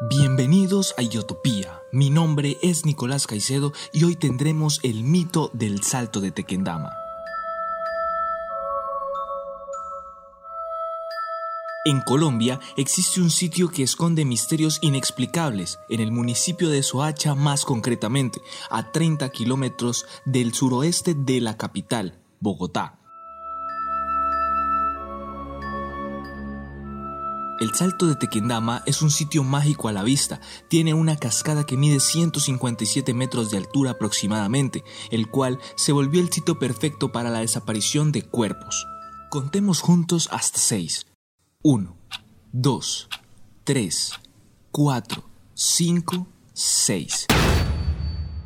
Bienvenidos a Iotopía. Mi nombre es Nicolás Caicedo y hoy tendremos el mito del salto de Tequendama. En Colombia existe un sitio que esconde misterios inexplicables en el municipio de Soacha más concretamente, a 30 kilómetros del suroeste de la capital, Bogotá. El Salto de Tequendama es un sitio mágico a la vista. Tiene una cascada que mide 157 metros de altura aproximadamente, el cual se volvió el sitio perfecto para la desaparición de cuerpos. Contemos juntos hasta 6. 1, 2, 3, 4, 5, 6.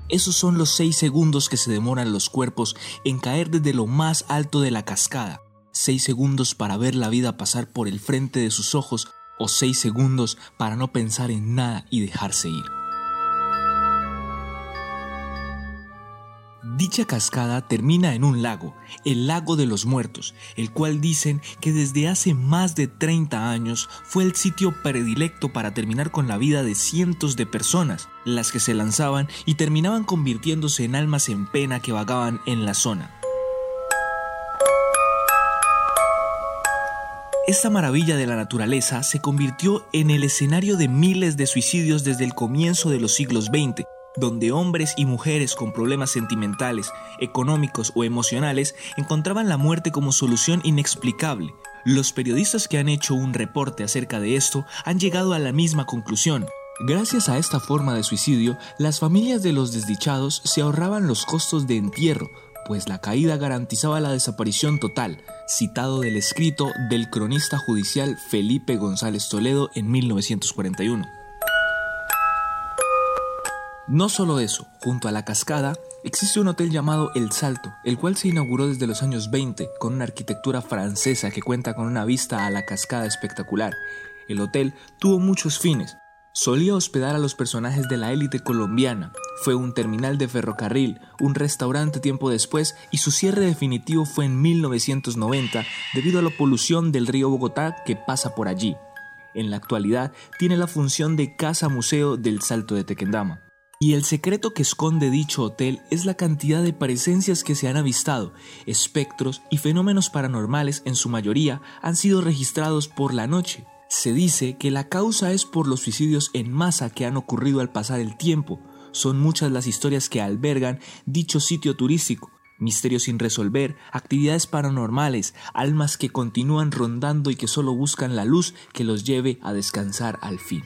Esos son los 6 segundos que se demoran los cuerpos en caer desde lo más alto de la cascada seis segundos para ver la vida pasar por el frente de sus ojos o seis segundos para no pensar en nada y dejarse ir. Dicha cascada termina en un lago, el lago de los muertos, el cual dicen que desde hace más de 30 años fue el sitio predilecto para terminar con la vida de cientos de personas, las que se lanzaban y terminaban convirtiéndose en almas en pena que vagaban en la zona. Esta maravilla de la naturaleza se convirtió en el escenario de miles de suicidios desde el comienzo de los siglos XX, donde hombres y mujeres con problemas sentimentales, económicos o emocionales encontraban la muerte como solución inexplicable. Los periodistas que han hecho un reporte acerca de esto han llegado a la misma conclusión. Gracias a esta forma de suicidio, las familias de los desdichados se ahorraban los costos de entierro, pues la caída garantizaba la desaparición total, citado del escrito del cronista judicial Felipe González Toledo en 1941. No solo eso, junto a la cascada existe un hotel llamado El Salto, el cual se inauguró desde los años 20 con una arquitectura francesa que cuenta con una vista a la cascada espectacular. El hotel tuvo muchos fines, Solía hospedar a los personajes de la élite colombiana. Fue un terminal de ferrocarril, un restaurante tiempo después y su cierre definitivo fue en 1990 debido a la polución del río Bogotá que pasa por allí. En la actualidad tiene la función de casa museo del Salto de Tequendama. Y el secreto que esconde dicho hotel es la cantidad de presencias que se han avistado, espectros y fenómenos paranormales en su mayoría han sido registrados por la noche. Se dice que la causa es por los suicidios en masa que han ocurrido al pasar el tiempo. Son muchas las historias que albergan dicho sitio turístico. Misterios sin resolver, actividades paranormales, almas que continúan rondando y que solo buscan la luz que los lleve a descansar al fin.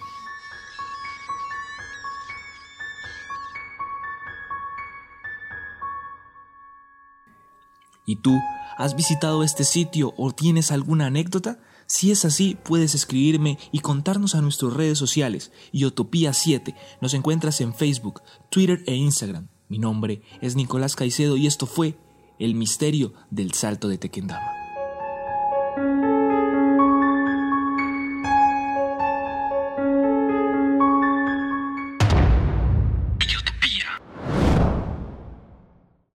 ¿Y tú has visitado este sitio o tienes alguna anécdota? Si es así, puedes escribirme y contarnos a nuestras redes sociales. Utopía 7. Nos encuentras en Facebook, Twitter e Instagram. Mi nombre es Nicolás Caicedo y esto fue El misterio del salto de Tequendama.